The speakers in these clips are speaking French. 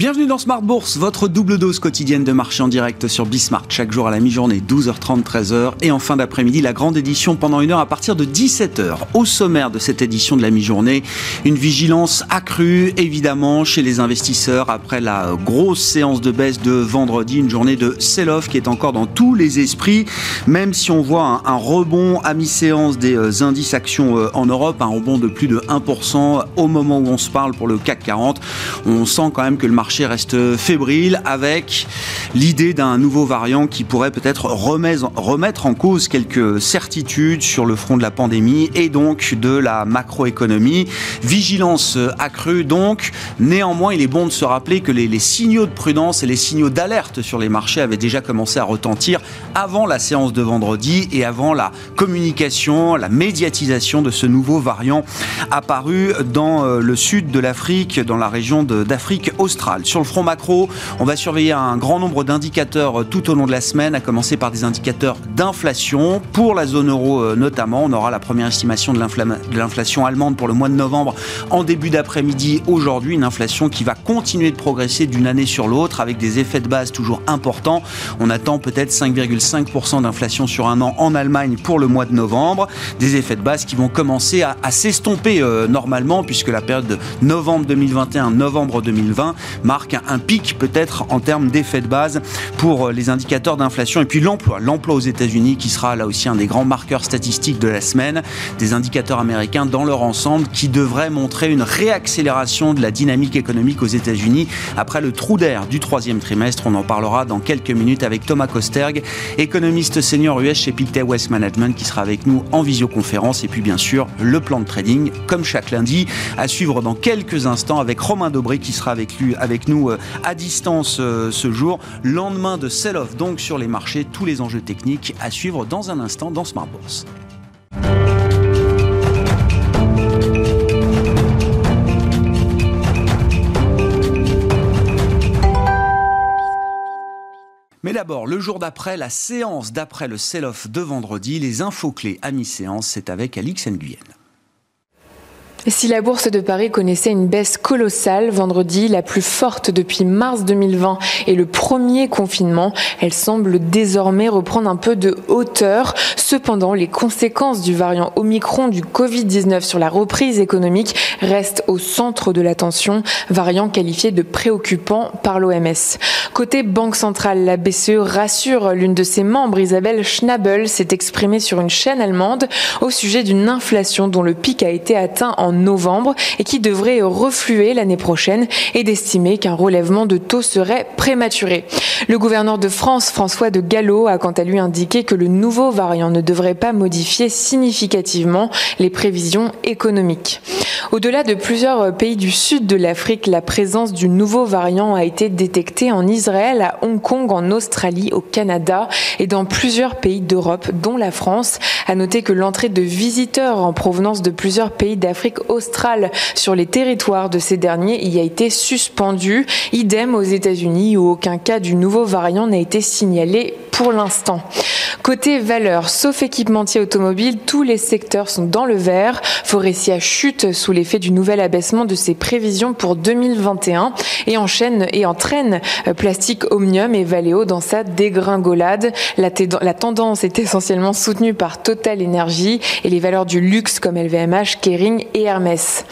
Bienvenue dans Smart Bourse, votre double dose quotidienne de marché en direct sur Bismart, chaque jour à la mi-journée, 12h30, 13h, et en fin d'après-midi, la grande édition pendant une heure à partir de 17h. Au sommaire de cette édition de la mi-journée, une vigilance accrue, évidemment, chez les investisseurs après la grosse séance de baisse de vendredi, une journée de sell-off qui est encore dans tous les esprits, même si on voit un, rebond à mi-séance des euh, indices actions euh, en Europe, un rebond de plus de 1% au moment où on se parle pour le CAC 40. On sent quand même que le marché marché reste fébrile avec l'idée d'un nouveau variant qui pourrait peut-être remettre en cause quelques certitudes sur le front de la pandémie et donc de la macroéconomie. Vigilance accrue donc. Néanmoins, il est bon de se rappeler que les, les signaux de prudence et les signaux d'alerte sur les marchés avaient déjà commencé à retentir avant la séance de vendredi et avant la communication, la médiatisation de ce nouveau variant apparu dans euh, le sud de l'Afrique, dans la région d'Afrique australe. Sur le front macro, on va surveiller un grand nombre d'indicateurs euh, tout au long de la semaine, à commencer par des indicateurs d'inflation. Pour la zone euro euh, notamment, on aura la première estimation de l'inflation allemande pour le mois de novembre en début d'après-midi aujourd'hui. Une inflation qui va continuer de progresser d'une année sur l'autre avec des effets de base toujours importants. On attend peut-être 5,5% d'inflation sur un an en Allemagne pour le mois de novembre. Des effets de base qui vont commencer à, s'estomper euh, normalement puisque la période de novembre 2021, novembre 2020 marque un pic peut-être en termes d'effet de base pour euh, les indicateurs d'inflation. Et puis l'emploi, l'emploi aux États-Unis qui sera là aussi un des grands marqueurs statistiques de la semaine, des indicateurs américains dans leur ensemble qui devraient montrer une réaccélération de la dynamique économique aux États-Unis après le trou d'air du troisième trimestre. On en parlera dans quelques minutes avec Thomas Kosterg, économiste senior US chez Pictet West Management qui sera avec nous en visioconférence et puis bien sûr le plan de trading comme chaque lundi à suivre dans quelques instants avec Romain Dobré qui sera avec lui avec nous euh, à distance euh, ce jour. Lendemain de sell-off donc sur les marchés, tous les enjeux techniques à suivre dans un instant dans Smart Bourse. Mais d'abord, le jour d'après, la séance d'après le sell-off de vendredi, les infos clés à mi-séance, c'est avec Alix Nguyen. Si la bourse de Paris connaissait une baisse colossale vendredi, la plus forte depuis mars 2020 et le premier confinement, elle semble désormais reprendre un peu de hauteur. Cependant, les conséquences du variant Omicron du Covid-19 sur la reprise économique restent au centre de l'attention, variant qualifié de préoccupant par l'OMS. Côté Banque centrale, la BCE rassure l'une de ses membres, Isabelle Schnabel, s'est exprimée sur une chaîne allemande au sujet d'une inflation dont le pic a été atteint en novembre et qui devrait refluer l'année prochaine et d'estimer qu'un relèvement de taux serait prématuré. Le gouverneur de France, François de Gallo, a quant à lui indiqué que le nouveau variant ne devrait pas modifier significativement les prévisions économiques. Au-delà de plusieurs pays du sud de l'Afrique, la présence du nouveau variant a été détectée en Israël, à Hong Kong, en Australie, au Canada et dans plusieurs pays d'Europe, dont la France. A noter que l'entrée de visiteurs en provenance de plusieurs pays d'Afrique australe sur les territoires de ces derniers y a été suspendue. Idem aux États-Unis où aucun cas du nouveau variant n'a été signalé pour l'instant. Côté valeur, sauf équipementier automobile, tous les secteurs sont dans le vert. Forestia chute sous l'effet du nouvel abaissement de ses prévisions pour 2021 et enchaîne et entraîne euh, Plastique Omnium et Valeo dans sa dégringolade. La, la tendance est essentiellement soutenue par Total Energy et les valeurs du luxe comme LVMH, Kering et Hermès.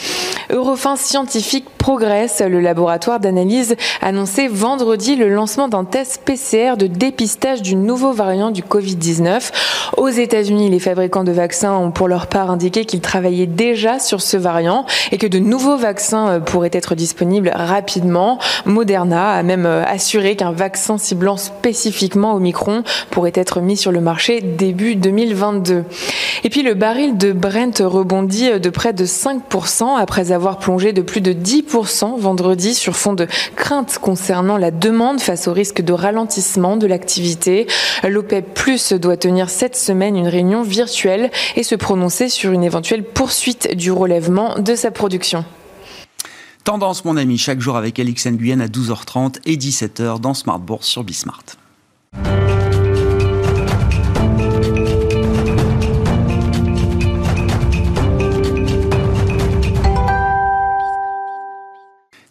Eurofin Scientifique progresse. Le laboratoire d'analyse annonçait vendredi le lancement d'un test PCR de dépistage du nouveau variant du Covid-19. Aux États-Unis, les fabricants de vaccins ont pour leur part indiqué qu'ils travaillaient déjà sur ce variant et que de nouveaux vaccins euh, pourraient être disponibles rapidement. Moderna a même euh, assuré qu'un vaccin ciblant spécifiquement Omicron pourrait être mis sur le marché début 2022. Et puis le baril de Brent rebondit euh, de près de 5% après avoir plongé de plus de 10% vendredi sur fond de crainte concernant la demande face au risque de ralentissement de l'activité. L'OPEP Plus doit tenir cette semaine une réunion virtuelle et se prononcer sur une éventuelle poursuite du relèvement de sa production. Tendance, mon ami, chaque jour avec Alix Nguyen à 12h30 et 17h dans Smart Bourse sur Bismart.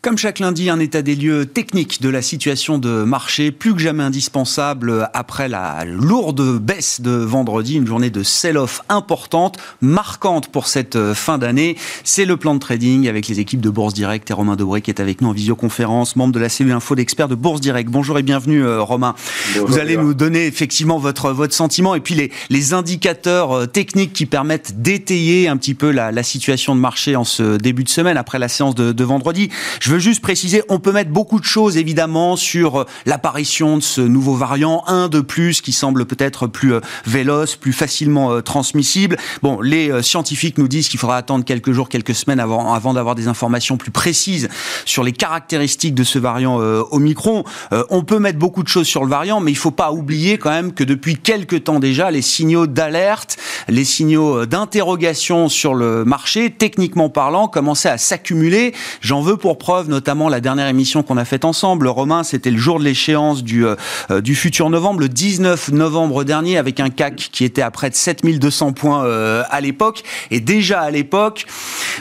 Comme chaque lundi, un état des lieux technique de la situation de marché, plus que jamais indispensable après la lourde baisse de vendredi, une journée de sell-off importante, marquante pour cette fin d'année. C'est le plan de trading avec les équipes de Bourse Direct et Romain Dobré qui est avec nous en visioconférence, membre de la cellule info d'experts de Bourse Direct. Bonjour et bienvenue euh, Romain. Vous allez nous donner effectivement votre, votre sentiment et puis les, les indicateurs euh, techniques qui permettent d'étayer un petit peu la, la, situation de marché en ce début de semaine après la séance de, de vendredi. Je veux juste préciser, on peut mettre beaucoup de choses évidemment sur euh, l'apparition de ce nouveau variant, un de plus qui semble peut-être plus euh, véloce, plus facilement euh, transmissible. Bon, les scientifiques nous disent qu'il faudra attendre quelques jours, quelques semaines avant, d'avoir des informations plus précises sur les caractéristiques de ce variant Omicron. on peut mettre beaucoup de choses sur le variant, mais il faut pas oublier quand même que depuis quelques temps déjà, les signaux d'alerte, les signaux d'interrogation sur le marché, techniquement parlant, commençaient à s'accumuler. J'en veux pour preuve notamment la dernière émission qu'on a faite ensemble. Romain, c'était le jour de l'échéance du, euh, euh, futur novembre, le 19 novembre dernier, avec un CAC qui était à près de 7200 points euh, à l'époque. Et déjà à l'époque,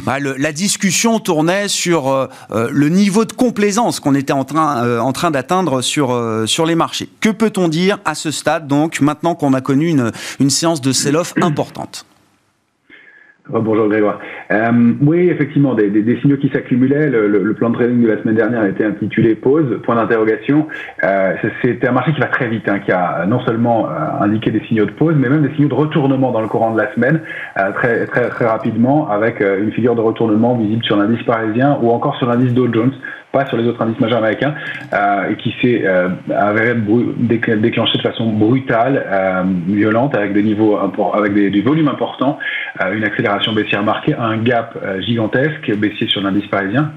bah, la discussion tournait sur le niveau de complaisance qu'on était en train, train d'atteindre sur, sur les marchés. Que peut-on dire à ce stade, donc, maintenant qu'on a connu une, une séance de sell-off importante? Bonjour Grégoire. Euh, oui, effectivement, des, signaux qui s'accumulaient. Le, plan de trading de la semaine dernière a été intitulé pause, point d'interrogation. Euh, C'était un marché qui va très vite, hein, qui a non seulement euh, indiqué des signaux de pause, mais même des signaux de retournement dans le courant de la semaine, euh, très, très, très rapidement, avec euh, une figure de retournement visible sur l'indice parisien ou encore sur l'indice Dow Jones, pas sur les autres indices majeurs américains, euh, et qui s'est euh, déclenché de façon brutale, euh, violente, avec des niveaux avec des, volumes importants, euh, une accélération baissière marquée, un gap gigantesque baissier sur l'indice parisien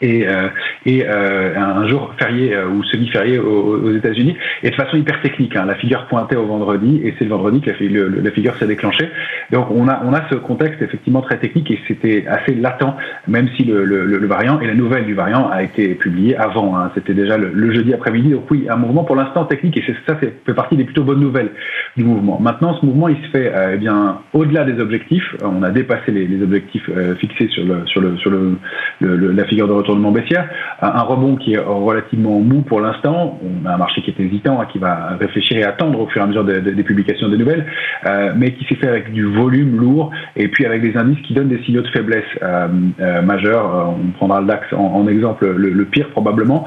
et, euh, et euh, un jour férié euh, ou semi-férié aux, aux États-Unis et de façon hyper technique. Hein. La figure pointait au vendredi et c'est le vendredi que la, le, la figure s'est déclenchée. Donc on a on a ce contexte effectivement très technique et c'était assez latent, même si le, le, le, variant et la nouvelle du variant a été publiée avant. Hein. C'était déjà le, jeudi après-midi. Donc oui, un mouvement pour l'instant technique et ça fait, partie des plutôt bonnes nouvelles du mouvement. Maintenant, ce mouvement il se fait euh, eh bien au-delà des objectifs. On a dépassé les, les objectifs euh, fixés sur le sur le sur le, la figure de retournement baissière, un rebond qui est relativement mou pour l'instant. On a un marché qui est hésitant, hein, qui va réfléchir et attendre au fur et à mesure des, publications des nouvelles, euh, mais qui s'est fait avec du volume lourd et puis avec des indices qui donnent des signaux de faiblesse euh, euh, majeurs. On prendra le DAX en, exemple le, pire probablement,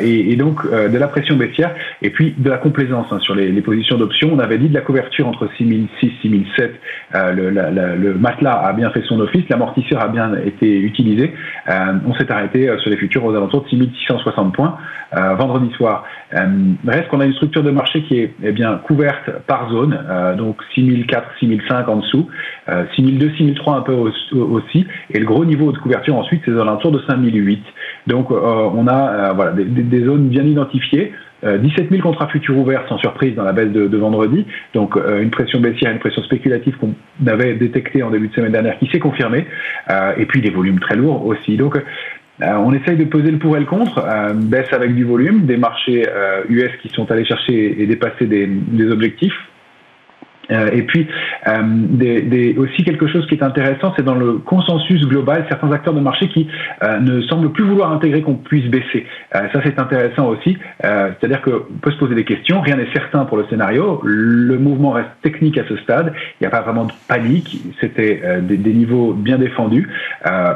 et, donc de la pression baissière et puis de la complaisance hein, sur les, positions d'options. On avait dit de la couverture entre 6006 6007. Le, la, la, le, matelas a bien fait son office, l'amortisseur a bien été utilisé. on s'est arrêté sur les futurs aux alentours de 6660 points euh, vendredi soir. Euh, reste qu'on a une structure de marché qui est eh bien couverte par zone, euh, donc 6004, 6005 en dessous, euh, 6002, 6003 un peu aussi, et le gros niveau de couverture ensuite c'est aux alentours de 5008. Donc euh, on a euh, des, zones bien identifiées. 17 000 contrats futurs ouverts sans surprise dans la baisse de, vendredi, donc euh, une pression baissière, une pression spéculative qu'on avait détectée en début de semaine dernière qui s'est confirmée, euh, et puis des volumes très lourds aussi. Donc euh, on essaye de peser le pour et le contre, euh, baisse avec du volume, des marchés US euh, qui sont allés chercher et dépasser des, des objectifs, euh, et puis, euh, des, des, aussi quelque chose qui est intéressant, c'est dans le consensus global, certains acteurs de marché qui euh, ne semblent plus vouloir intégrer qu'on puisse baisser. Euh, ça, c'est intéressant aussi. Euh, c'est-à-dire qu'on peut se poser des questions, rien n'est certain pour le scénario, le mouvement reste technique à ce stade, il n'y a pas vraiment de panique, c'était des, des, niveaux bien défendus,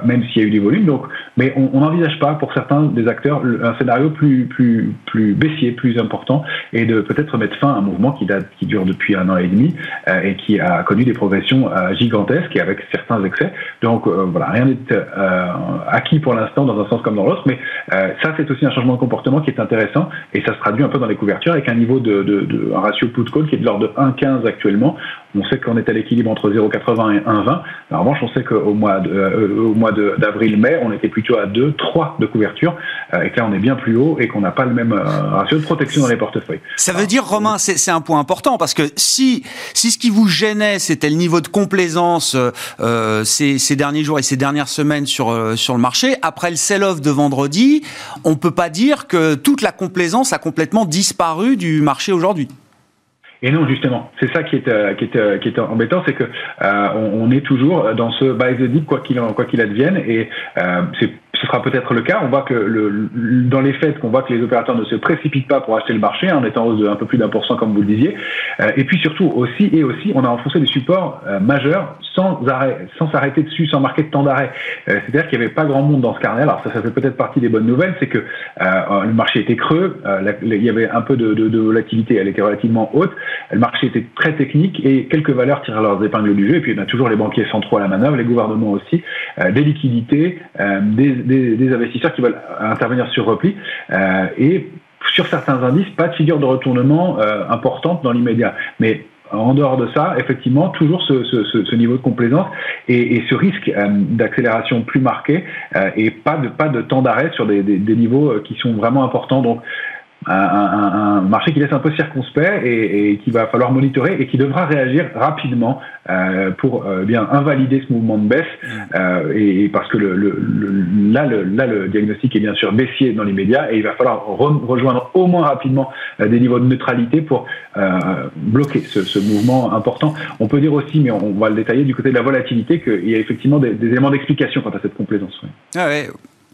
même s'il y a eu du volume. Donc, mais on n'envisage pas pour certains des acteurs un scénario plus, plus, plus baissier, plus important, et de peut-être mettre fin à un mouvement qui, date, qui dure depuis un an et demi euh, et qui a connu des progressions euh, gigantesques et avec certains excès. Donc euh, voilà, rien n'est acquis pour l'instant dans un sens comme dans l'autre, mais ça c'est aussi un changement de comportement qui est intéressant et ça se traduit un peu dans les couvertures avec un niveau de, de, de ratio put-call qui est de l'ordre de 1,15 actuellement. On sait qu'on est à l'équilibre entre 0,80 et 1,20. En revanche, on sait qu'au mois d'avril-mai, on était plutôt à 2, 3 de couverture, et que là, on est bien plus haut et qu'on n'a pas le même ratio de protection dans les portefeuilles. Ça veut dire, Romain, c'est un point important, parce que si, si ce qui vous gênait, c'était le niveau de complaisance euh, ces, ces, derniers jours et ces dernières semaines sur, euh, sur le marché, après le sell-off de vendredi, on ne peut pas dire que toute la complaisance a complètement disparu du marché aujourd'hui. Et non, justement, c'est ça qui est, euh, qui est, euh, qui est embêtant, c'est que euh, on, est toujours dans ce buy the dip quoi qu'il advienne, et euh, c'est ce sera peut-être le cas. On voit que le, dans les faits, qu'on voit que les opérateurs ne se précipitent pas pour acheter le marché, en étant en hausse de un peu plus d'un pour cent, comme vous le disiez. et puis surtout aussi et aussi, on a enfoncé des supports majeurs sans arrêt, sans s'arrêter dessus, sans marquer de temps d'arrêt. C'est-à-dire qu'il n'y avait pas grand monde dans ce carnet. Alors ça, ça fait peut-être partie des bonnes nouvelles, c'est que le marché était creux, il y avait un peu de, de, de volatilité, elle était relativement haute. Le marché était très technique et quelques valeurs tirent leurs épingles du jeu. Et puis, on a toujours les banquiers centraux à la manœuvre, les gouvernements aussi, euh, des liquidités, euh, des, investisseurs qui veulent intervenir sur repli. Euh, et sur certains indices, pas de figure de retournement importante dans l'immédiat. Mais en dehors de ça, effectivement, toujours ce, niveau de complaisance et, ce risque d'accélération plus marqué et pas de, pas de temps d'arrêt sur des, des, des, niveaux qui sont vraiment importants. Donc, un, un, marché qui laisse un peu circonspect et, et qui va falloir monitorer et qui devra réagir rapidement euh, pour euh, bien invalider ce mouvement de baisse euh, et, parce que le, le, le, là, le, là le diagnostic est bien sûr baissier dans l'immédiat et il va falloir rejoindre au moins rapidement euh, des niveaux de neutralité pour euh, bloquer ce, ce, mouvement important. On peut dire aussi, mais on, va le détailler du côté de la volatilité, qu'il y a effectivement des, des éléments d'explication quant à cette complaisance. Ah ouais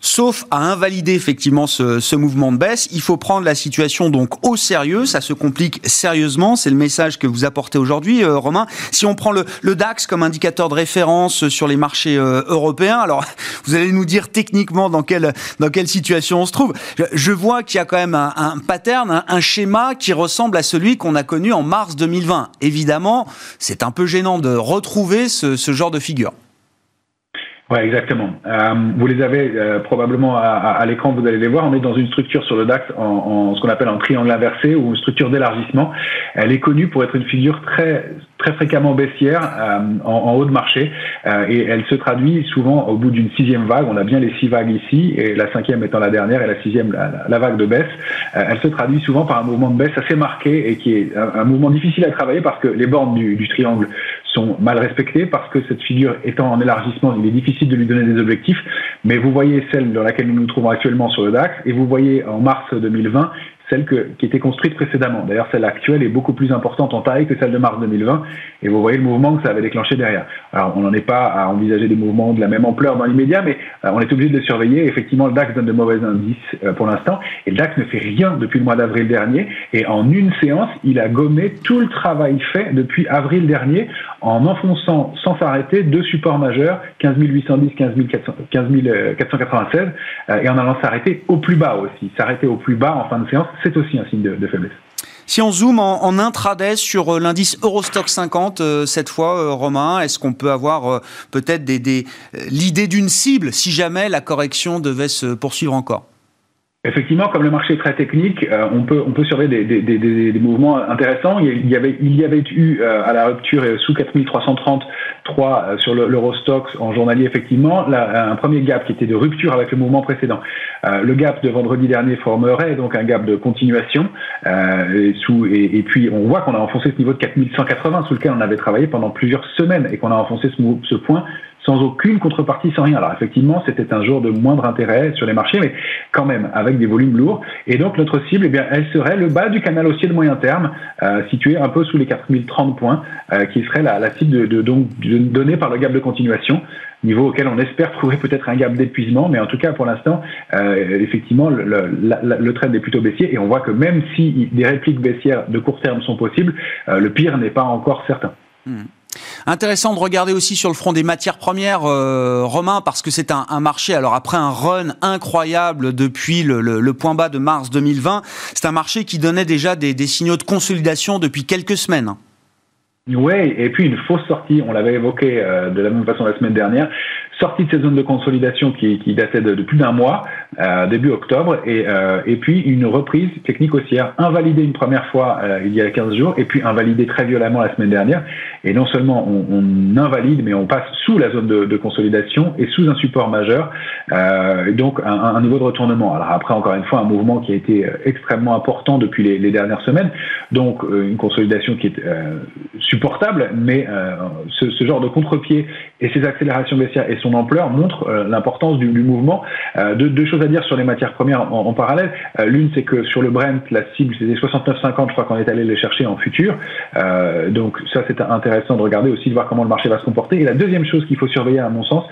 sauf à invalider effectivement ce, ce, mouvement de baisse. Il faut prendre la situation donc au sérieux, ça se complique sérieusement, c'est le message que vous apportez aujourd'hui, euh, Romain. Si on prend le, le, DAX comme indicateur de référence sur les marchés euh, européens, alors vous allez nous dire techniquement dans quelle, dans quelle situation on se trouve. Je, je vois qu'il y a quand même un, un pattern, un, un, schéma qui ressemble à celui qu'on a connu en mars 2020. Évidemment, c'est un peu gênant de retrouver ce, ce genre de figure. Oui, exactement. Euh, vous les avez euh, probablement à, à, à l'écran, vous allez les voir. On est dans une structure sur le DAX en, en ce qu'on appelle un triangle inversé ou une structure d'élargissement. Elle est connue pour être une figure très très fréquemment baissière euh, en, en, haut de marché euh, et elle se traduit souvent au bout d'une sixième vague. On a bien les six vagues ici et la cinquième étant la dernière et la sixième la, la vague de baisse. Euh, elle se traduit souvent par un mouvement de baisse assez marqué et qui est un, un mouvement difficile à travailler parce que les bornes du, du triangle sont mal respectées parce que cette figure étant en élargissement, il est difficile de lui donner des objectifs. Mais vous voyez celle dans laquelle nous nous trouvons actuellement sur le DAX et vous voyez en mars 2020 celle que, qui était construite précédemment. D'ailleurs, celle actuelle est beaucoup plus importante en taille que celle de mars 2020, et vous voyez le mouvement que ça avait déclenché derrière. Alors, on n'en est pas à envisager des mouvements de la même ampleur dans l'immédiat, mais euh, on est obligé de les surveiller. Effectivement, le DAX donne de mauvais indices euh, pour l'instant, et le DAX ne fait rien depuis le mois d'avril dernier, et en une séance, il a gommé tout le travail fait depuis avril dernier en enfonçant sans s'arrêter deux supports majeurs, 15 810, 15, 496, euh, et en allant s'arrêter au plus bas aussi. S'arrêter au plus bas en fin de séance, c'est aussi un signe de, faiblesse. Si on zoome en, en intraday sur euh, l'indice Eurostock 50, euh, cette fois, euh, Romain, est-ce qu'on peut avoir peut-être l'idée d'une cible si jamais la correction devait se poursuivre encore? Effectivement, comme le marché est très technique, on peut on surveiller des, mouvements intéressants. Il y avait il y avait eu à la rupture sous 4330 3 euh, sur l'Eurostox en journalier, effectivement, euh, un premier gap qui était de rupture avec le mouvement précédent. Euh, le gap de vendredi dernier formerait donc un gap de continuation. Et, sous, et, puis, on voit qu'on a enfoncé ce niveau de 4180 sous lequel on avait travaillé pendant plusieurs semaines et qu'on a enfoncé ce, point sans aucune contrepartie, sans rien. Alors effectivement, c'était un jour de moindre intérêt sur les marchés, mais quand même avec des volumes lourds. Et donc notre cible, eh bien, elle serait le bas du canal haussier de moyen terme, situé un peu sous les 4030 points, qui serait la, cible de, donc, donnée par le gap de continuation niveau auquel on espère trouver peut-être un gap d'épuisement, mais en tout cas pour l'instant, euh, effectivement, le, trend est plutôt baissier et on voit que même si des répliques baissières de court terme sont possibles, euh, le pire n'est pas encore certain. Mmh. Intéressant de regarder aussi sur le front des matières premières, euh, Romain, parce que c'est un, marché, alors après un run incroyable depuis le, point bas de mars 2020, c'est un marché qui donnait déjà des, signaux de consolidation depuis quelques semaines. Oui, et puis une fausse sortie, on l'avait évoqué euh, de la même façon la semaine dernière, sortie de ces zones de consolidation qui, datait de, plus d'un mois, euh, début octobre, et, euh, et puis une reprise technique haussière, invalidée une première fois euh, il y a 15 jours, et puis invalidée très violemment la semaine dernière. Et non seulement on, invalide, mais on passe sous la zone de, consolidation et sous un support majeur, donc un, un, niveau de retournement. Alors après, encore une fois, un mouvement qui a été extrêmement important depuis les, dernières semaines, donc une consolidation qui est supportable, mais ce, genre de contre-pied et ces accélérations baissières son ampleur montrent l'importance du, mouvement. deux, deux choses à dire sur les matières premières en, parallèle. Euh, L'une, c'est que sur le Brent, la cible, c'était 69,50. Je crois qu'on est allé les chercher en futur. Euh, donc ça, c'est intéressant de regarder aussi, de voir comment le marché va se comporter. Et la deuxième chose qu'il faut surveiller, à mon sens,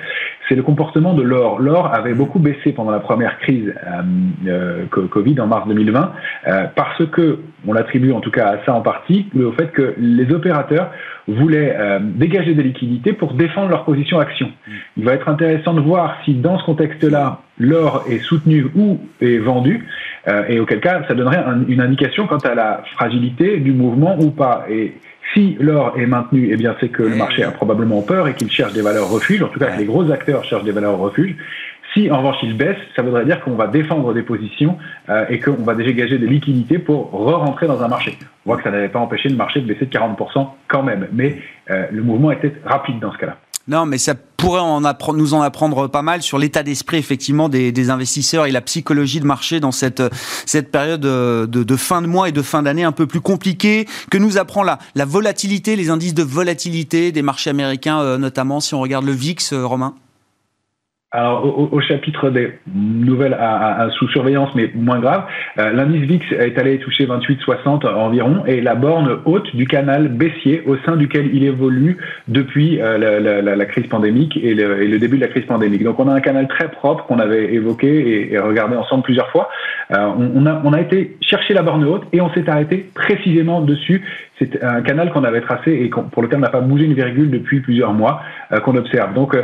c'est le comportement de l'or. L'or avait beaucoup baissé pendant la première crise euh, Covid en mars 2020 parce que, on l'attribue en tout cas à ça en partie, au fait que les opérateurs voulaient dégager des liquidités pour défendre leur position action. Mm. Il va être intéressant de voir si dans ce contexte-là, l'or est soutenu ou est vendu, et auquel cas ça donnerait une indication quant à la fragilité du mouvement ou pas. Et si l'or est maintenu, eh bien c'est que le marché a probablement peur et qu'il cherche des valeurs refuge. En tout cas, que les gros acteurs cherchent des valeurs refuge. Si en revanche il baisse, ça voudrait dire qu'on va défendre des positions euh, et qu'on va dégager des liquidités pour re-rentrer dans un marché. On voit que ça n'avait pas empêché le marché de baisser de 40% quand même, mais euh, le mouvement était rapide dans ce cas-là. Non, mais ça pourrait en apprendre, nous en apprendre pas mal sur l'état d'esprit effectivement des, investisseurs et la psychologie de marché dans cette cette période de, de fin de mois et de fin d'année un peu plus compliquée que nous apprend la, la volatilité, les indices de volatilité des marchés américains euh, notamment si on regarde le VIX, euh, Romain. Alors, au, chapitre des nouvelles à, sous surveillance, mais moins grave, euh, l'indice VIX est allé toucher 28,60 environ, et la borne haute du canal baissier au sein duquel il évolue depuis euh, la, crise pandémique et le, début de la crise pandémique. Donc, on a un canal très propre qu'on avait évoqué et, regardé ensemble plusieurs fois. Euh, on, a, on a été chercher la borne haute et on s'est arrêté précisément dessus. C'est un canal qu'on avait tracé et pour lequel on n'a pas bougé une virgule depuis plusieurs mois qu'on observe. Donc,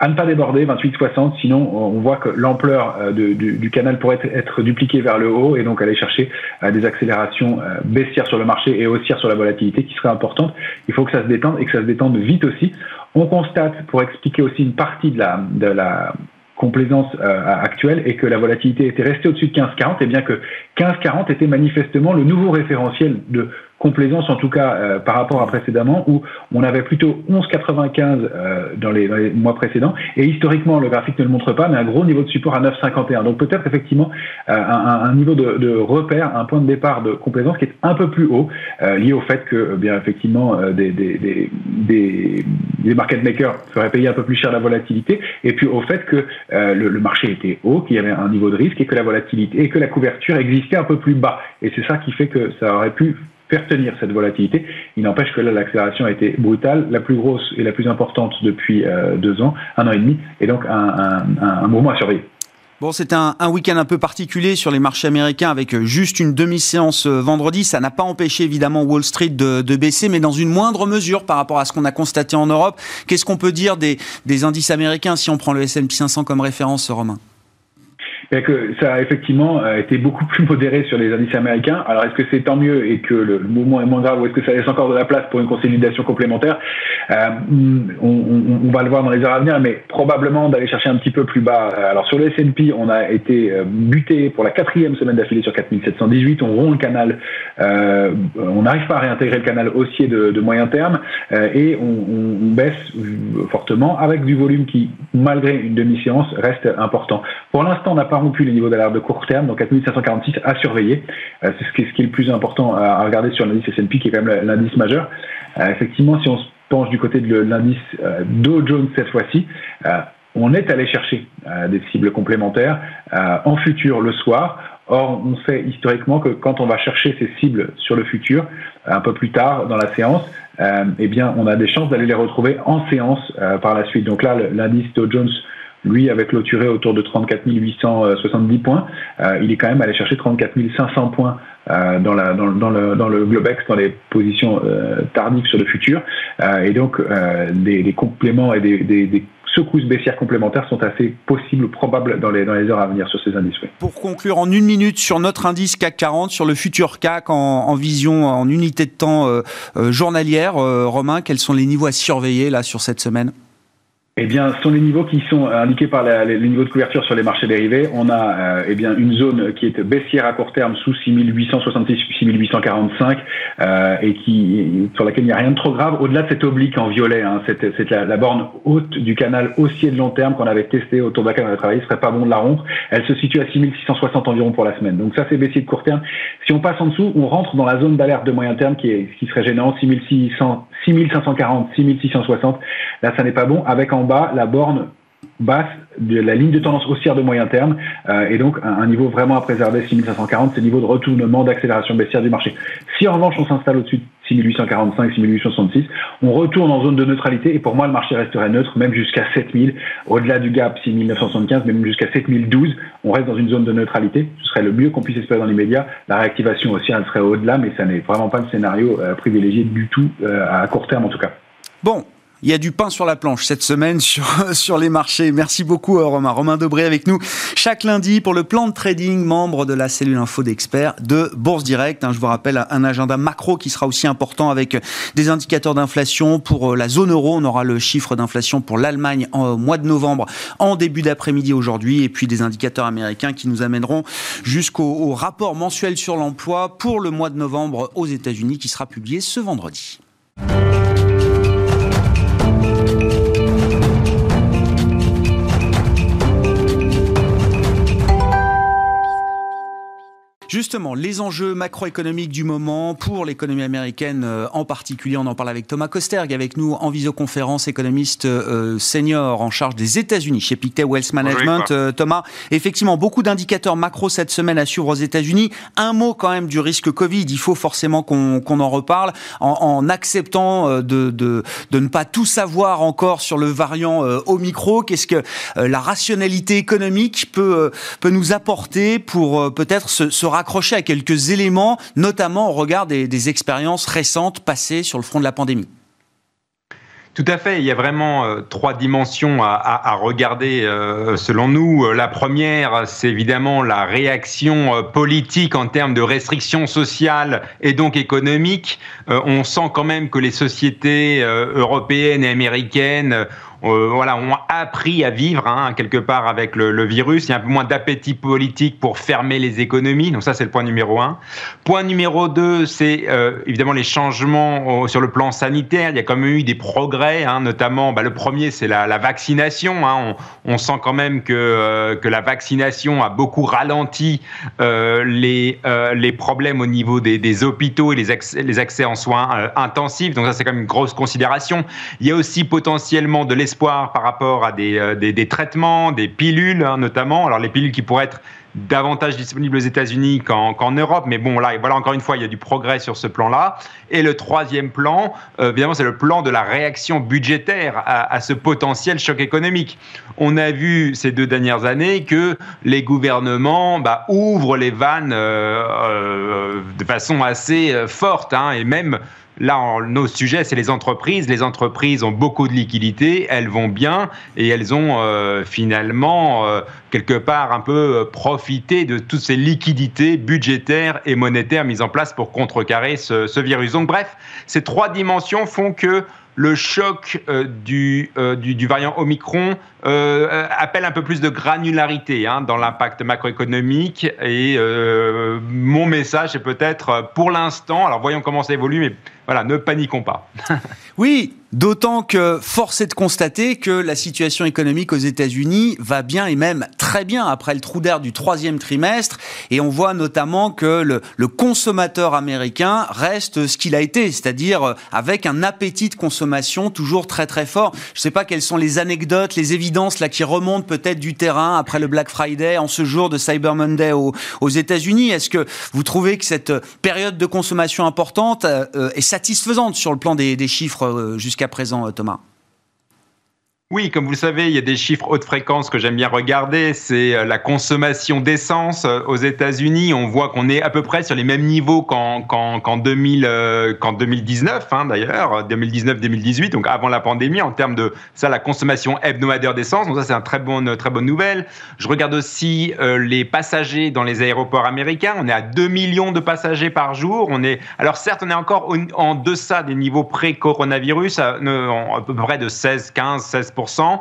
à ne pas déborder 28-60, sinon on voit que l'ampleur euh, du, canal pourrait être dupliquée vers le haut et donc aller chercher euh, des accélérations euh, baissières sur le marché et haussières sur la volatilité qui seraient importantes. Il faut que ça se détende et que ça se détende vite aussi. On constate, pour expliquer aussi une partie de la, de la complaisance actuelle et que la volatilité était restée au-dessus de 15-40 et bien que 15-40 était manifestement le nouveau référentiel de complaisance en tout cas euh, par rapport à précédemment où on avait plutôt 11,95 euh, dans, les, mois précédents. Et historiquement le graphique ne le montre pas mais un gros niveau de support à 9,51 donc peut-être effectivement euh, un, niveau de, repère un point de départ de complaisance qui est un peu plus haut lié au fait que bien effectivement des, des, des, market makers feraient payer un peu plus cher la volatilité. Et puis au fait que le, le marché était haut qu'il y avait un niveau de risque et que la volatilité et que la couverture existait un peu plus bas. Et c'est ça qui fait que ça aurait pu faire tenir cette volatilité. Il n'empêche que là, l'accélération a été brutale, la plus grosse et la plus importante depuis euh, deux ans, un an et demi, et donc un, un, mouvement à surveiller. Bon, c'est un, week-end un peu particulier sur les marchés américains avec juste une demi-séance euh, vendredi. Ça n'a pas empêché évidemment Wall Street de, baisser, mais dans une moindre mesure par rapport à ce qu'on a constaté en Europe. Qu'est-ce qu'on peut dire des, des indices américains si on prend le S&P 500 comme référence, Romain? Que ça a effectivement euh, été beaucoup plus modéré sur les indices américains. Alors est-ce que c'est tant mieux et que le, mouvement est moins grave ou est-ce que ça laisse encore de la place pour une consolidation complémentaire? Euh, on, va le voir dans les heures à venir, mais probablement d'aller chercher un petit peu plus bas. Alors sur le S&P, on a été euh, buté pour la quatrième semaine d'affilée sur 4718. On rompt le canal, euh, on n'arrive pas à réintégrer le canal haussier de, moyen terme euh, et on, baisse fortement avec du volume qui, malgré une demi-séance, reste important. Pour l'instant, pas rompu les niveaux d'alerte de court terme, donc 4546 à surveiller. Euh, c'est ce qui, est, le plus important à regarder sur l'indice S&P, qui est quand même l'indice majeur. Euh, effectivement, si on se penche du côté de l'indice euh, Dow Jones cette fois-ci, on est allé chercher des cibles complémentaires en futur le soir. Or, on sait historiquement que quand on va chercher ces cibles sur le futur, un peu plus tard dans la séance, eh bien, on a des chances d'aller les retrouver en séance par la suite. Donc là, l'indice Dow Jones lui avait clôturé autour de 34 870 points. Euh, il est quand même allé chercher 34 500 points euh, dans, dans, dans, le, dans le Globex, dans les positions euh, tardives sur le futur. et donc, des, compléments et des, des, secousses baissières complémentaires sont assez possibles, probables dans les, dans les heures à venir sur ces indices. Pour conclure en une minute sur notre indice CAC 40, sur le futur CAC en, en vision, en unité de temps journalière, Romain, quels sont les niveaux à surveiller là sur cette semaine? Eh bien, ce sont les niveaux qui sont indiqués par les niveaux de couverture sur les marchés dérivés. On a euh, eh bien une zone qui est baissière à court terme sous 6866, 6845, euh, et qui sur laquelle il n'y a rien de trop grave. Au-delà de cette oblique en violet, hein, c'est la, la, borne haute du canal haussier de long terme qu'on avait testé autour de laquelle on avait travaillé. Ce serait pas bon de la rompre. Elle se situe à 6660 environ pour la semaine. Donc ça, c'est baissier de court terme. Si on passe en dessous, on rentre dans la zone d'alerte de moyen terme qui est qui serait gênant, 6600, 6540, 6660. Là, ça n'est pas bon. Avec en bas la borne basse de la ligne de tendance haussière de moyen terme euh, et donc un, niveau vraiment à préserver 6540, c'est le niveau de retournement d'accélération baissière du marché. Si en revanche on s'installe au-dessus de 6845, 6866, on retourne en zone de neutralité et pour moi le marché resterait neutre même jusqu'à 7000, au-delà du gap 6975, même jusqu'à 7012, on reste dans une zone de neutralité. Ce serait le mieux qu'on puisse espérer dans l'immédiat. La réactivation aussi elle serait au-delà, mais ça n'est vraiment pas le scénario euh, privilégié du tout euh, à court terme en tout cas. Bon, il y a du pain sur la planche cette semaine sur, sur les marchés. Merci beaucoup euh, Romain. Romain Dobré avec nous chaque lundi pour le plan de trading, membre de la cellule info d'experts de Bourse Direct. Hein, je vous rappelle un agenda macro qui sera aussi important avec des indicateurs d'inflation pour euh, la zone euro. On aura le chiffre d'inflation pour l'Allemagne en mois de novembre en début d'après-midi aujourd'hui et puis des indicateurs américains qui nous amèneront jusqu'au rapport mensuel sur l'emploi pour le mois de novembre aux États-Unis qui sera publié ce vendredi. Thank you. Justement, les enjeux macroéconomiques du moment pour l'économie américaine euh, en particulier, on en parle avec Thomas Kosterg, avec nous en visioconférence, économiste euh, senior en charge des États-Unis chez Pictet Wealth Management. Euh, Thomas, effectivement, beaucoup d'indicateurs macro cette semaine à suivre aux États-Unis. Un mot quand même du risque Covid, il faut forcément qu'on en reparle en, acceptant de, de, de, ne pas tout savoir encore sur le variant Omicron. Qu'est-ce que la rationalité économique peut, peut nous apporter pour peut-être se, se accrocher à quelques éléments, notamment au regard des, expériences récentes passées sur le front de la pandémie. Tout à fait. Il y a vraiment euh, trois dimensions à, regarder euh, selon nous. La première, c'est évidemment la réaction euh, politique en termes de restrictions sociales et donc économiques. on sent quand même que les sociétés européennes et américaines euh, voilà, ont appris à vivre hein, quelque part avec le, virus. Il y a un peu moins d'appétit politique pour fermer les économies. Donc ça, c'est le point numéro un. Point numéro deux, c'est euh, évidemment les changements sur le plan sanitaire. Il y a quand même eu des progrès, hein, notamment bah, le premier, c'est la, vaccination. Hein. On, sent quand même que, euh, que la vaccination a beaucoup ralenti les, les problèmes au niveau des, hôpitaux et les accès, les accès en soins intensifs. Donc ça, c'est quand même une grosse considération. Il y a aussi potentiellement de par rapport à des, euh, des, traitements, des pilules hein, notamment. Alors les pilules qui pourraient être davantage disponibles aux États-Unis qu'en Europe, mais bon là, voilà encore une fois, il y a du progrès sur ce plan-là. Et le troisième plan, euh, évidemment, c'est le plan de la réaction budgétaire à, ce potentiel choc économique. On a vu ces deux dernières années que les gouvernements bah, ouvrent les vannes euh, de façon assez forte, hein, et même Là, nos sujets, c'est les entreprises. Les entreprises ont beaucoup de liquidités, elles vont bien et elles ont euh, finalement euh, quelque part un peu euh, profité de toutes ces liquidités budgétaires et monétaires mises en place pour contrecarrer ce, virus. Donc bref, ces trois dimensions font que le choc du, du, variant Omicron appelle un peu plus de granularité hein, dans l'impact macroéconomique. Et mon message est peut-être pour l'instant, alors voyons comment ça évolue, mais voilà, ne paniquons pas. oui, D'autant que force est de constater que la situation économique aux États-Unis va bien et même très bien après le trou d'air du troisième trimestre. Et on voit notamment que le, consommateur américain reste ce qu'il a été, c'est-à-dire avec un appétit de consommation toujours très très fort. Je ne sais pas quelles sont les anecdotes, les évidences là qui remontent peut-être du terrain après le Black Friday, en ce jour de Cyber Monday aux, États-Unis. Est-ce que vous trouvez que cette période de consommation importante euh, est satisfaisante sur le plan des, des chiffres euh, jusqu'à jusqu'à présent, euh, Thomas oui, comme vous le savez, il y a des chiffres haute fréquence que j'aime bien regarder. C'est euh, la consommation d'essence euh, aux États-Unis. On voit qu'on est à peu près sur les mêmes niveaux qu'en 2019, hein, d'ailleurs, 2019-2018, donc avant la pandémie, en termes de ça, la consommation hebdomadaire d'essence. Donc ça, c'est une très bonne, très bonne nouvelle. Je regarde aussi les passagers dans les aéroports américains. On est à 2 millions de passagers par jour. On est, alors certes, on est encore en deçà des niveaux pré-coronavirus, à, à peu près de 16, 15, 16 4%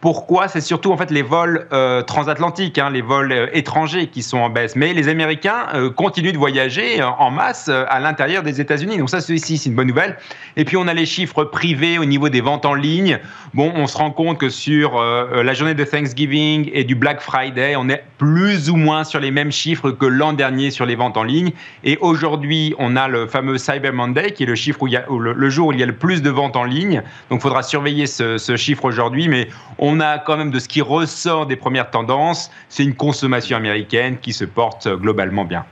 pourquoi? C'est surtout en fait les vols euh, transatlantiques, hein, les vols euh, étrangers qui sont en baisse. Mais les Américains euh, continuent de voyager en masse à l'intérieur des États-Unis. Donc ça, c'est une bonne nouvelle. Et puis on a les chiffres privés au niveau des ventes en ligne. Bon, on se rend compte que sur la journée de Thanksgiving et du Black Friday, on est plus ou moins sur les mêmes chiffres que l'an dernier sur les ventes en ligne. Et aujourd'hui, on a le fameux Cyber Monday, qui est le chiffre où le, jour où il y a le plus de ventes en ligne. Donc, il faudra surveiller ce, ce chiffre aujourd'hui, mais on on a quand même de ce qui ressort des premières tendances, c'est une consommation américaine qui se porte globalement bien.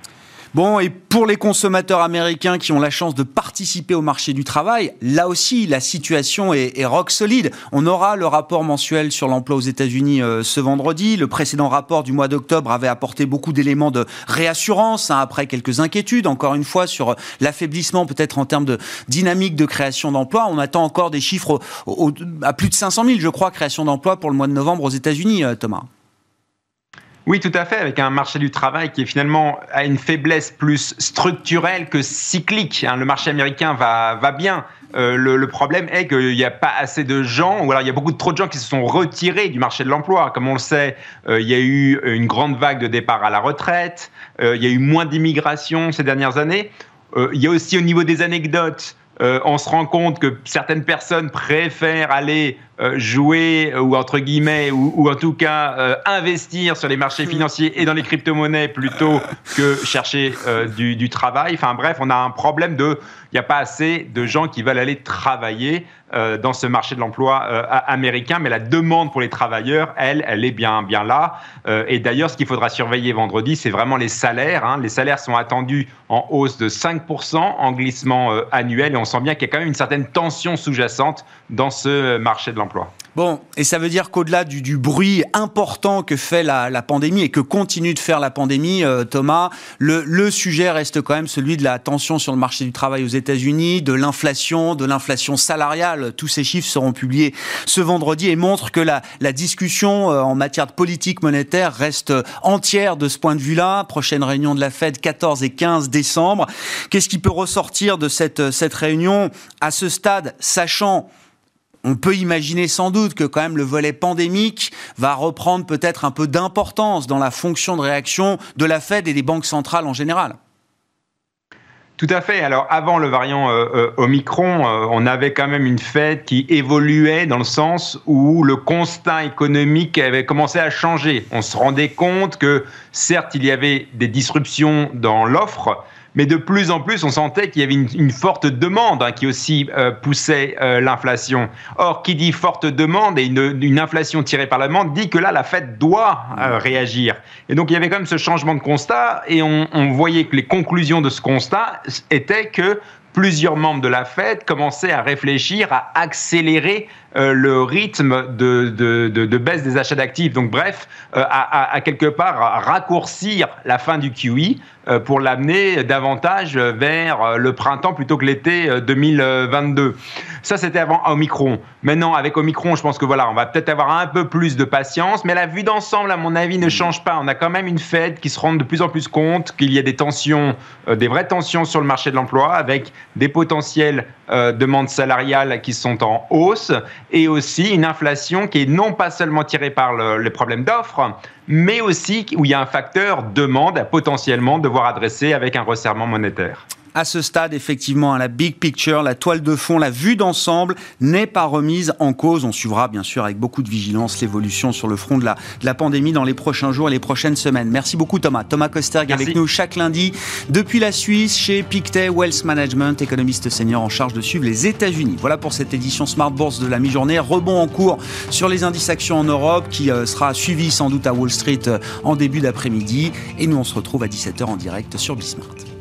Bon, et pour les consommateurs américains qui ont la chance de participer au marché du travail, là aussi, la situation est, rock solide. On aura le rapport mensuel sur l'emploi aux États-Unis euh, ce vendredi. Le précédent rapport du mois d'octobre avait apporté beaucoup d'éléments de réassurance, hein, après quelques inquiétudes, encore une fois, sur l'affaiblissement peut-être en termes de dynamique de création d'emplois. On attend encore des chiffres à plus de 500 000, je crois, création d'emplois pour le mois de novembre aux États-Unis, euh, Thomas. Oui, tout à fait, avec un marché du travail qui est finalement à une faiblesse plus structurelle que cyclique. Hein. Le marché américain va, va bien. Euh, le, problème est qu'il n'y a pas assez de gens, ou alors il y a beaucoup trop de gens qui se sont retirés du marché de l'emploi. Comme on le sait, euh, il y a eu une grande vague de départ à la retraite, euh, il y a eu moins d'immigration ces dernières années. il y a aussi au niveau des anecdotes, on se rend compte que certaines personnes préfèrent aller euh, jouer euh, ou entre guillemets ou, en tout cas euh, investir sur les marchés financiers et dans les crypto-monnaies plutôt que chercher du, travail. Enfin bref, on a un problème de il n'y a pas assez de gens qui veulent aller travailler dans ce marché de l'emploi américain, mais la demande pour les travailleurs, elle, elle est bien, bien là. et d'ailleurs, ce qu'il faudra surveiller vendredi, c'est vraiment les salaires. Hein. Les salaires sont attendus en hausse de 5% en glissement annuel, et on sent bien qu'il y a quand même une certaine tension sous-jacente dans ce marché de l'emploi. Bon, et ça veut dire qu'au-delà du, bruit important que fait la, pandémie et que continue de faire la pandémie, euh, Thomas, le, sujet reste quand même celui de la tension sur le marché du travail aux États-Unis, de l'inflation, de l'inflation salariale. Tous ces chiffres seront publiés ce vendredi et montrent que la, discussion euh, en matière de politique monétaire reste entière de ce point de vue-là. Prochaine réunion de la Fed 14 et 15 décembre. Qu'est-ce qui peut ressortir de cette, cette réunion à ce stade, sachant on peut imaginer sans doute que quand même le volet pandémique va reprendre peut-être un peu d'importance dans la fonction de réaction de la Fed et des banques centrales en général. Tout à fait. Alors avant le variant euh, euh, Omicron, euh, on avait quand même une Fed qui évoluait dans le sens où le constat économique avait commencé à changer. On se rendait compte que certes il y avait des disruptions dans l'offre, mais de plus en plus, on sentait qu'il y avait une, forte demande hein, qui aussi euh, poussait euh, l'inflation. Or, qui dit forte demande et une, inflation tirée par la demande dit que là, la Fed doit euh, réagir. Et donc, il y avait quand même ce changement de constat et on, on voyait que les conclusions de ce constat étaient que plusieurs membres de la Fed commençaient à réfléchir à accélérer euh, le rythme de, de, baisse des achats d'actifs. Donc bref, euh, à, quelque part raccourcir la fin du QE euh, pour l'amener davantage vers le printemps plutôt que l'été 2022. Ça, c'était avant Omicron. Maintenant, avec Omicron, je pense que voilà, on va peut-être avoir un peu plus de patience, mais la vue d'ensemble, à mon avis, ne change pas. On a quand même une Fed qui se rend de plus en plus compte qu'il y a des tensions, des vraies tensions sur le marché de l'emploi, avec des potentielles demandes salariales qui sont en hausse et aussi une inflation qui est non pas seulement tirée par le, les problèmes d'offres, mais aussi où il y a un facteur demande à potentiellement devoir adresser avec un resserrement monétaire à ce stade, effectivement, la big picture, la toile de fond, la vue d'ensemble n'est pas remise en cause. On suivra bien sûr avec beaucoup de vigilance l'évolution sur le front de la, de la pandémie dans les prochains jours et les prochaines semaines. Merci beaucoup Thomas. Thomas Kosterg avec nous chaque lundi depuis la Suisse chez Pictet Wealth Management, économiste senior en charge de suivre les États-Unis. Voilà pour cette édition Smart Bourse de la mi-journée. Rebond en cours sur les indices actions en Europe qui euh, sera suivi sans doute à Wall Street euh, en début d'après-midi. Et nous on se retrouve à 17h en direct sur Bismart.